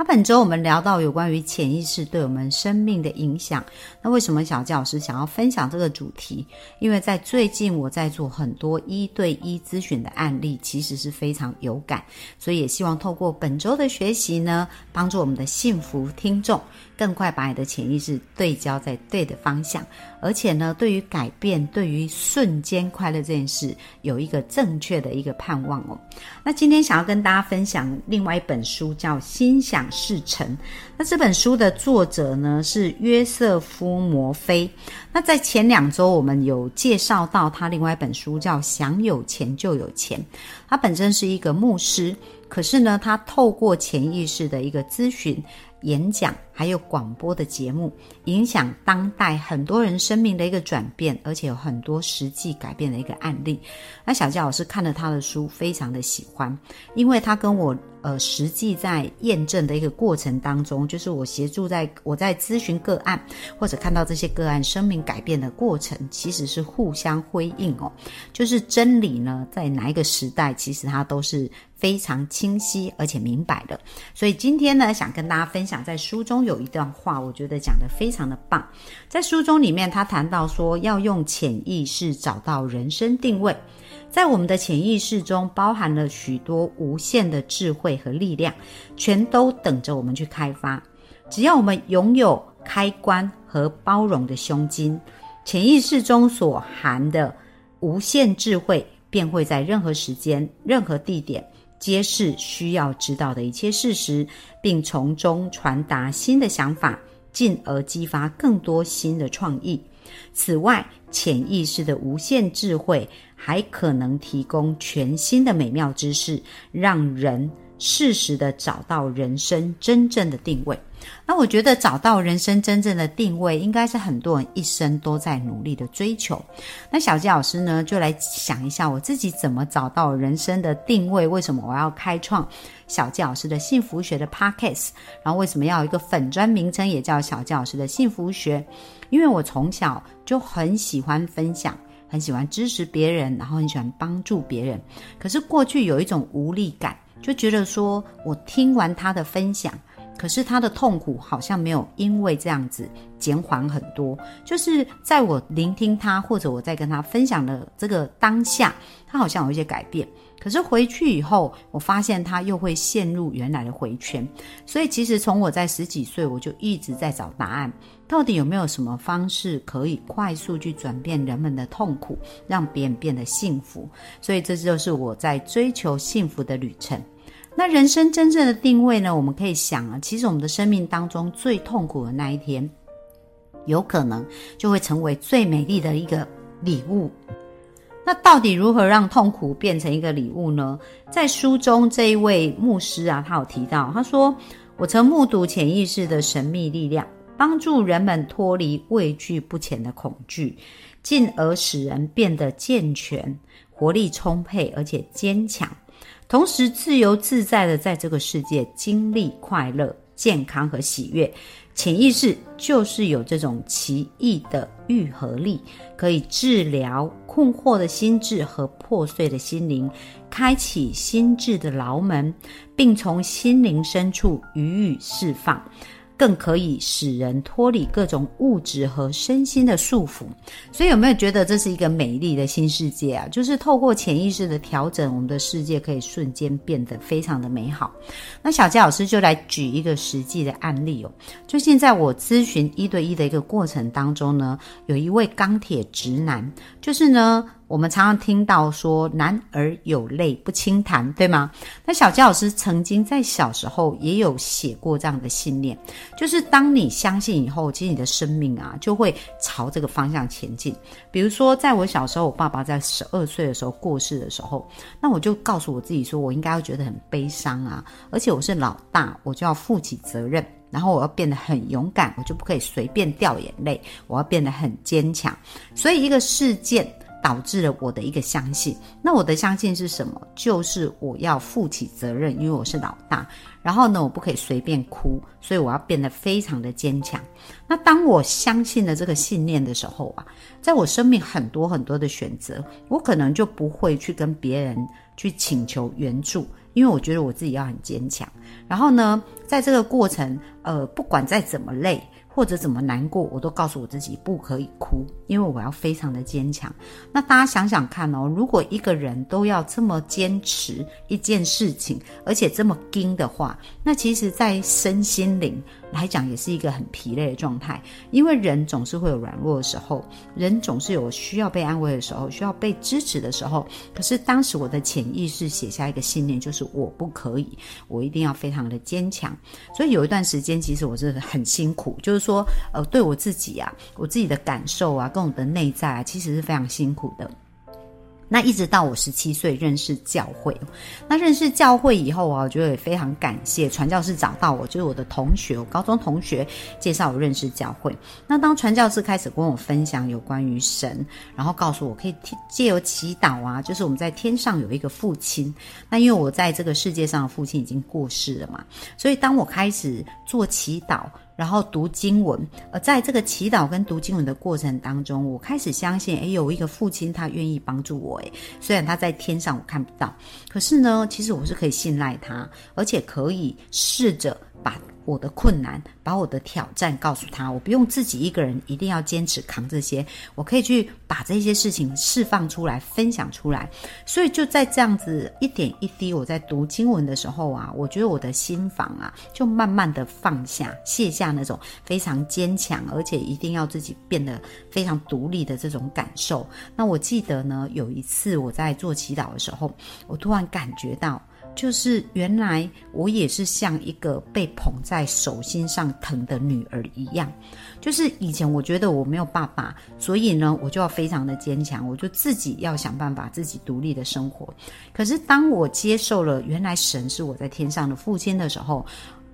那本周我们聊到有关于潜意识对我们生命的影响。那为什么小教师想要分享这个主题？因为在最近我在做很多一对一咨询的案例，其实是非常有感，所以也希望透过本周的学习呢，帮助我们的幸福听众更快把你的潜意识对焦在对的方向，而且呢，对于改变、对于瞬间快乐这件事，有一个正确的一个盼望哦。那今天想要跟大家分享另外一本书，叫《心想》。事成。那这本书的作者呢是约瑟夫·摩菲。那在前两周我们有介绍到他另外一本书叫《想有钱就有钱》。他本身是一个牧师，可是呢，他透过潜意识的一个咨询。演讲还有广播的节目，影响当代很多人生命的一个转变，而且有很多实际改变的一个案例。那小佳老师看了他的书，非常的喜欢，因为他跟我呃实际在验证的一个过程当中，就是我协助在我在咨询个案或者看到这些个案生命改变的过程，其实是互相辉映哦。就是真理呢，在哪一个时代，其实它都是。非常清晰而且明白的，所以今天呢，想跟大家分享，在书中有一段话，我觉得讲的非常的棒。在书中里面，他谈到说，要用潜意识找到人生定位，在我们的潜意识中包含了许多无限的智慧和力量，全都等着我们去开发。只要我们拥有开关和包容的胸襟，潜意识中所含的无限智慧，便会在任何时间、任何地点。揭示需要知道的一切事实，并从中传达新的想法，进而激发更多新的创意。此外，潜意识的无限智慧还可能提供全新的美妙知识，让人适时的找到人生真正的定位。那我觉得找到人生真正的定位，应该是很多人一生都在努力的追求。那小纪老师呢，就来想一下我自己怎么找到人生的定位？为什么我要开创小纪老师的幸福学的 Podcast？然后为什么要有一个粉砖名称也叫小纪老师的幸福学？因为我从小就很喜欢分享，很喜欢支持别人，然后很喜欢帮助别人。可是过去有一种无力感，就觉得说我听完他的分享。可是他的痛苦好像没有因为这样子减缓很多，就是在我聆听他或者我在跟他分享的这个当下，他好像有一些改变。可是回去以后，我发现他又会陷入原来的回圈。所以其实从我在十几岁，我就一直在找答案，到底有没有什么方式可以快速去转变人们的痛苦，让别人变得幸福？所以这就是我在追求幸福的旅程。那人生真正的定位呢？我们可以想啊，其实我们的生命当中最痛苦的那一天，有可能就会成为最美丽的一个礼物。那到底如何让痛苦变成一个礼物呢？在书中这一位牧师啊，他有提到，他说：“我曾目睹潜意识的神秘力量，帮助人们脱离畏惧不前的恐惧，进而使人变得健全、活力充沛，而且坚强。”同时，自由自在的在这个世界经历快乐、健康和喜悦。潜意识就是有这种奇异的愈合力，可以治疗困惑的心智和破碎的心灵，开启心智的牢门，并从心灵深处予以释放。更可以使人脱离各种物质和身心的束缚，所以有没有觉得这是一个美丽的新世界啊？就是透过潜意识的调整，我们的世界可以瞬间变得非常的美好。那小佳老师就来举一个实际的案例哦。最近在我咨询一对一的一个过程当中呢，有一位钢铁直男，就是呢。我们常常听到说“男儿有泪不轻弹”，对吗？那小杰老师曾经在小时候也有写过这样的信念，就是当你相信以后，其实你的生命啊就会朝这个方向前进。比如说，在我小时候，我爸爸在十二岁的时候过世的时候，那我就告诉我自己说，我应该要觉得很悲伤啊，而且我是老大，我就要负起责任。然后我要变得很勇敢，我就不可以随便掉眼泪，我要变得很坚强。所以一个事件导致了我的一个相信，那我的相信是什么？就是我要负起责任，因为我是老大。然后呢，我不可以随便哭，所以我要变得非常的坚强。那当我相信了这个信念的时候啊，在我生命很多很多的选择，我可能就不会去跟别人去请求援助，因为我觉得我自己要很坚强。然后呢，在这个过程，呃，不管再怎么累。或者怎么难过，我都告诉我自己不可以哭，因为我要非常的坚强。那大家想想看哦，如果一个人都要这么坚持一件事情，而且这么硬的话，那其实，在身心灵来讲，也是一个很疲累的状态。因为人总是会有软弱的时候，人总是有需要被安慰的时候，需要被支持的时候。可是当时我的潜意识写下一个信念，就是我不可以，我一定要非常的坚强。所以有一段时间，其实我是很辛苦，就是。说呃，对我自己啊，我自己的感受啊，跟我的内在啊，其实是非常辛苦的。那一直到我十七岁认识教会，那认识教会以后啊，我觉得也非常感谢传教士找到我，就是我的同学，我高中同学介绍我认识教会。那当传教士开始跟我分享有关于神，然后告诉我可以借由祈祷啊，就是我们在天上有一个父亲。那因为我在这个世界上的父亲已经过世了嘛，所以当我开始做祈祷。然后读经文，呃在这个祈祷跟读经文的过程当中，我开始相信，诶，有一个父亲他愿意帮助我，诶，虽然他在天上我看不到，可是呢，其实我是可以信赖他，而且可以试着把。我的困难，把我的挑战告诉他，我不用自己一个人，一定要坚持扛这些，我可以去把这些事情释放出来，分享出来。所以就在这样子一点一滴，我在读经文的时候啊，我觉得我的心房啊，就慢慢的放下、卸下那种非常坚强，而且一定要自己变得非常独立的这种感受。那我记得呢，有一次我在做祈祷的时候，我突然感觉到。就是原来我也是像一个被捧在手心上疼的女儿一样，就是以前我觉得我没有爸爸，所以呢我就要非常的坚强，我就自己要想办法自己独立的生活。可是当我接受了原来神是我在天上的父亲的时候。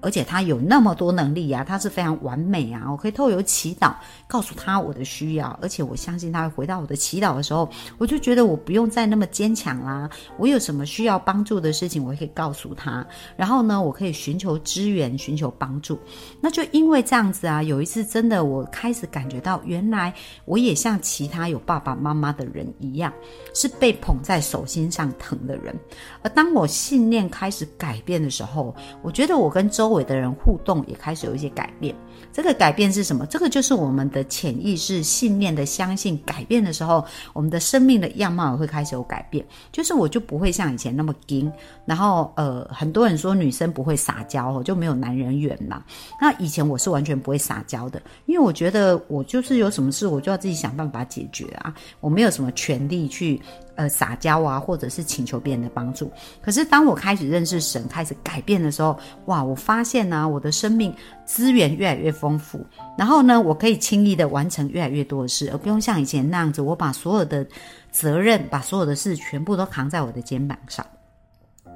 而且他有那么多能力啊，他是非常完美啊！我可以透过祈祷告诉他我的需要，而且我相信他会回到我的祈祷的时候，我就觉得我不用再那么坚强啦。我有什么需要帮助的事情，我可以告诉他。然后呢，我可以寻求支援，寻求帮助。那就因为这样子啊，有一次真的我开始感觉到，原来我也像其他有爸爸妈妈的人一样，是被捧在手心上疼的人。而当我信念开始改变的时候，我觉得我跟周。周围的人互动也开始有一些改变，这个改变是什么？这个就是我们的潜意识信念的相信改变的时候，我们的生命的样貌也会开始有改变。就是我就不会像以前那么硬，然后呃，很多人说女生不会撒娇，就没有男人缘嘛。那以前我是完全不会撒娇的，因为我觉得我就是有什么事我就要自己想办法解决啊，我没有什么权利去。呃，撒娇啊，或者是请求别人的帮助。可是当我开始认识神，开始改变的时候，哇，我发现呢，我的生命资源越来越越丰富，然后呢，我可以轻易的完成越来越多的事，而不用像以前那样子，我把所有的责任，把所有的事全部都扛在我的肩膀上。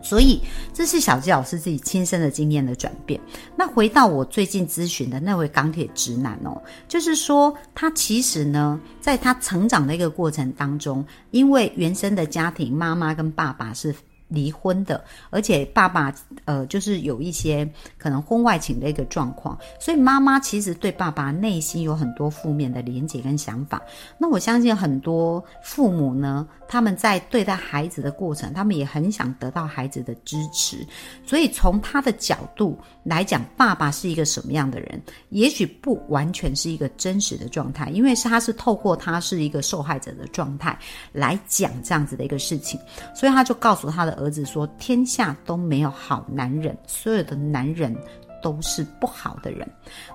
所以，这是小鸡老师自己亲身的经验的转变。那回到我最近咨询的那位钢铁直男哦，就是说他其实呢，在他成长的一个过程当中，因为原生的家庭，妈妈跟爸爸是。离婚的，而且爸爸呃，就是有一些可能婚外情的一个状况，所以妈妈其实对爸爸内心有很多负面的连结跟想法。那我相信很多父母呢，他们在对待孩子的过程，他们也很想得到孩子的支持，所以从他的角度来讲，爸爸是一个什么样的人，也许不完全是一个真实的状态，因为是他是透过他是一个受害者的状态来讲这样子的一个事情，所以他就告诉他的。儿子说：“天下都没有好男人，所有的男人都是不好的人。”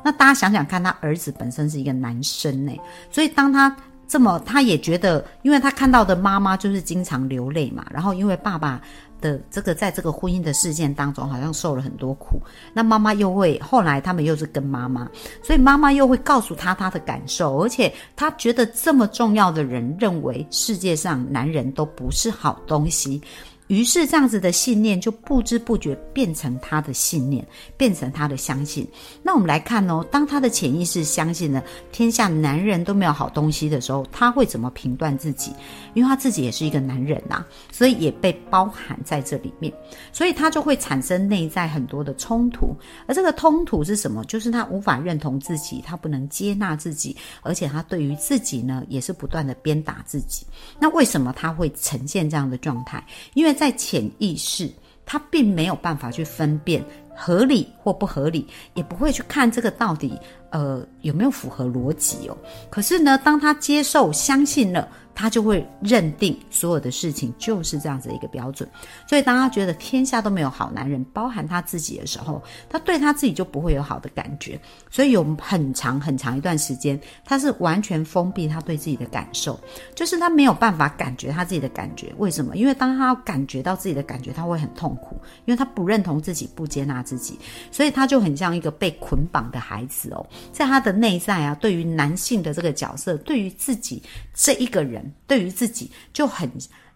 那大家想想看，他儿子本身是一个男生呢，所以当他这么，他也觉得，因为他看到的妈妈就是经常流泪嘛，然后因为爸爸。的这个，在这个婚姻的事件当中，好像受了很多苦。那妈妈又会后来他们又是跟妈妈，所以妈妈又会告诉他他的感受，而且他觉得这么重要的人认为世界上男人都不是好东西。于是这样子的信念就不知不觉变成他的信念，变成他的相信。那我们来看哦，当他的潜意识相信了天下男人都没有好东西的时候，他会怎么评断自己？因为他自己也是一个男人呐，所以也被包含在这里面，所以他就会产生内在很多的冲突。而这个冲突是什么？就是他无法认同自己，他不能接纳自己，而且他对于自己呢，也是不断的鞭打自己。那为什么他会呈现这样的状态？因为在潜意识，他并没有办法去分辨合理或不合理，也不会去看这个到底呃有没有符合逻辑哦。可是呢，当他接受、相信了。他就会认定所有的事情就是这样子的一个标准，所以当他觉得天下都没有好男人，包含他自己的时候，他对他自己就不会有好的感觉。所以有很长很长一段时间，他是完全封闭他对自己的感受，就是他没有办法感觉他自己的感觉。为什么？因为当他感觉到自己的感觉，他会很痛苦，因为他不认同自己，不接纳自己，所以他就很像一个被捆绑的孩子哦，在他的内在啊，对于男性的这个角色，对于自己这一个人。对于自己就很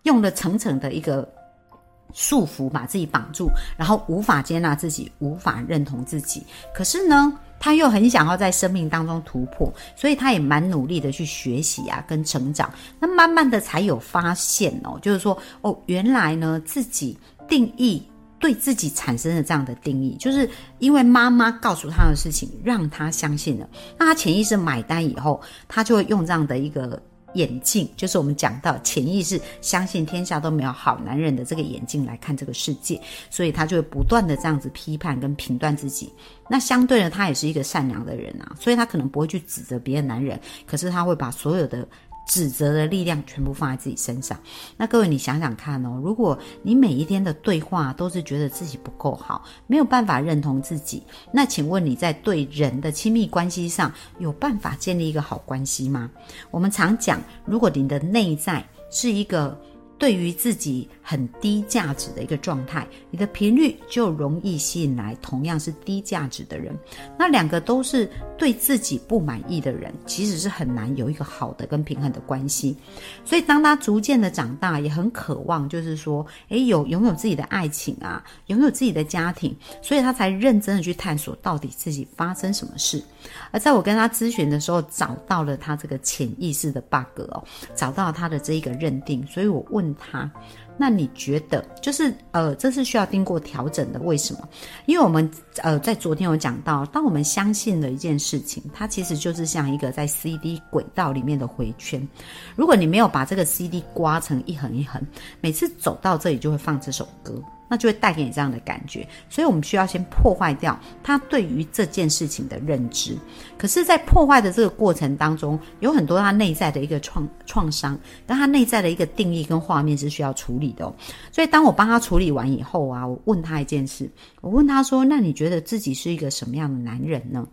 用了层层的一个束缚，把自己绑住，然后无法接纳自己，无法认同自己。可是呢，他又很想要在生命当中突破，所以他也蛮努力的去学习啊，跟成长。那慢慢的才有发现哦，就是说哦，原来呢自己定义对自己产生了这样的定义，就是因为妈妈告诉他的事情，让他相信了。那他潜意识买单以后，他就会用这样的一个。眼镜就是我们讲到潜意识相信天下都没有好男人的这个眼镜来看这个世界，所以他就会不断的这样子批判跟评断自己。那相对的，他也是一个善良的人啊，所以他可能不会去指责别的男人，可是他会把所有的。指责的力量全部放在自己身上，那各位你想想看哦，如果你每一天的对话都是觉得自己不够好，没有办法认同自己，那请问你在对人的亲密关系上有办法建立一个好关系吗？我们常讲，如果你的内在是一个。对于自己很低价值的一个状态，你的频率就容易吸引来同样是低价值的人。那两个都是对自己不满意的人，其实是很难有一个好的跟平衡的关系。所以，当他逐渐的长大，也很渴望，就是说，诶，有拥有自己的爱情啊，拥有自己的家庭，所以他才认真的去探索到底自己发生什么事。而在我跟他咨询的时候，找到了他这个潜意识的 bug 哦，找到他的这一个认定，所以我问。他，那你觉得就是呃，这是需要经过调整的？为什么？因为我们呃，在昨天有讲到，当我们相信了一件事情，它其实就是像一个在 CD 轨道里面的回圈。如果你没有把这个 CD 刮成一横一横，每次走到这里就会放这首歌。那就会带给你这样的感觉，所以我们需要先破坏掉他对于这件事情的认知。可是，在破坏的这个过程当中，有很多他内在的一个创创伤，跟他内在的一个定义跟画面是需要处理的。哦。所以，当我帮他处理完以后啊，我问他一件事，我问他说：“那你觉得自己是一个什么样的男人呢？”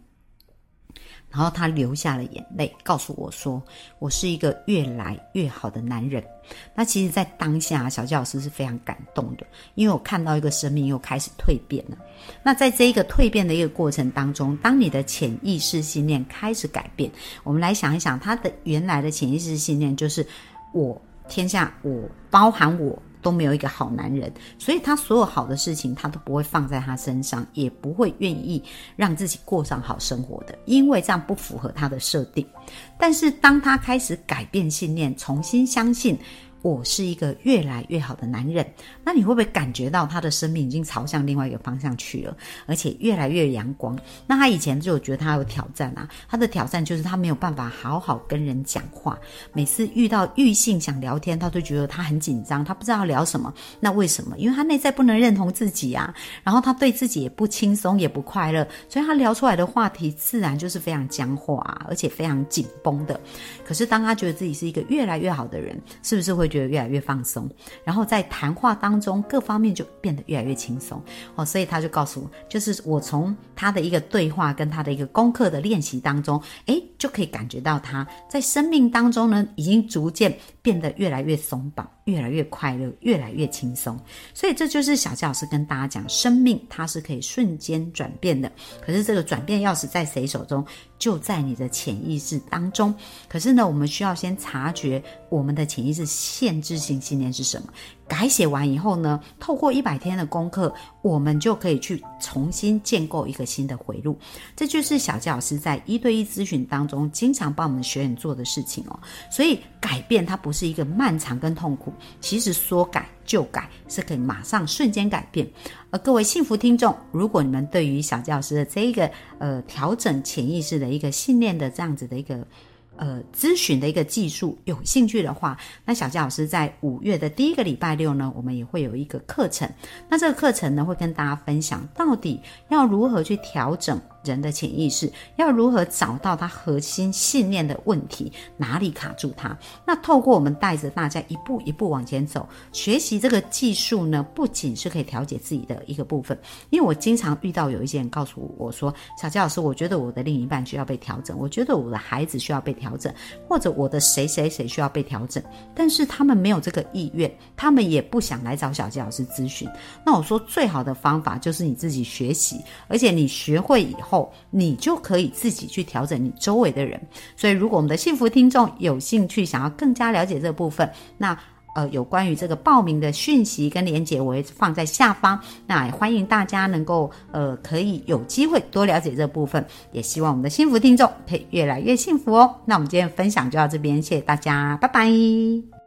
然后他流下了眼泪，告诉我说：“我是一个越来越好的男人。”那其实，在当下，小杰老师是非常感动的，因为我看到一个生命又开始蜕变了。那在这一个蜕变的一个过程当中，当你的潜意识信念开始改变，我们来想一想，他的原来的潜意识信念就是：我天下，我包含我。都没有一个好男人，所以他所有好的事情他都不会放在他身上，也不会愿意让自己过上好生活的，因为这样不符合他的设定。但是当他开始改变信念，重新相信。我是一个越来越好的男人，那你会不会感觉到他的生命已经朝向另外一个方向去了，而且越来越阳光？那他以前就觉得他有挑战啊，他的挑战就是他没有办法好好跟人讲话，每次遇到异性想聊天，他都觉得他很紧张，他不知道聊什么。那为什么？因为他内在不能认同自己啊，然后他对自己也不轻松，也不快乐，所以他聊出来的话题自然就是非常僵化，啊而且非常紧绷的。可是当他觉得自己是一个越来越好的人，是不是会？觉得越来越放松，然后在谈话当中各方面就变得越来越轻松哦，所以他就告诉我，就是我从他的一个对话跟他的一个功课的练习当中，诶，就可以感觉到他在生命当中呢，已经逐渐变得越来越松绑。越来越快乐，越来越轻松，所以这就是小教老师跟大家讲，生命它是可以瞬间转变的。可是这个转变钥匙在谁手中？就在你的潜意识当中。可是呢，我们需要先察觉我们的潜意识限制性信念是什么。改写完以后呢，透过一百天的功课，我们就可以去重新建构一个新的回路。这就是小教老师在一对一咨询当中经常帮我们学员做的事情哦。所以改变它不是一个漫长跟痛苦，其实说改就改是可以马上瞬间改变。而各位幸福听众，如果你们对于小教师的这一个呃调整潜意识的一个信念的这样子的一个。呃，咨询的一个技术，有兴趣的话，那小佳老师在五月的第一个礼拜六呢，我们也会有一个课程。那这个课程呢，会跟大家分享到底要如何去调整。人的潜意识要如何找到他核心信念的问题，哪里卡住他？那透过我们带着大家一步一步往前走，学习这个技术呢，不仅是可以调节自己的一个部分。因为我经常遇到有一些人告诉我说：“小杰老师，我觉得我的另一半需要被调整，我觉得我的孩子需要被调整，或者我的谁谁谁需要被调整。”但是他们没有这个意愿，他们也不想来找小杰老师咨询。那我说最好的方法就是你自己学习，而且你学会以后。后你就可以自己去调整你周围的人。所以，如果我们的幸福听众有兴趣，想要更加了解这部分，那呃，有关于这个报名的讯息跟连接，我会放在下方。那也欢迎大家能够呃，可以有机会多了解这部分。也希望我们的幸福听众可以越来越幸福哦。那我们今天分享就到这边，谢谢大家，拜拜。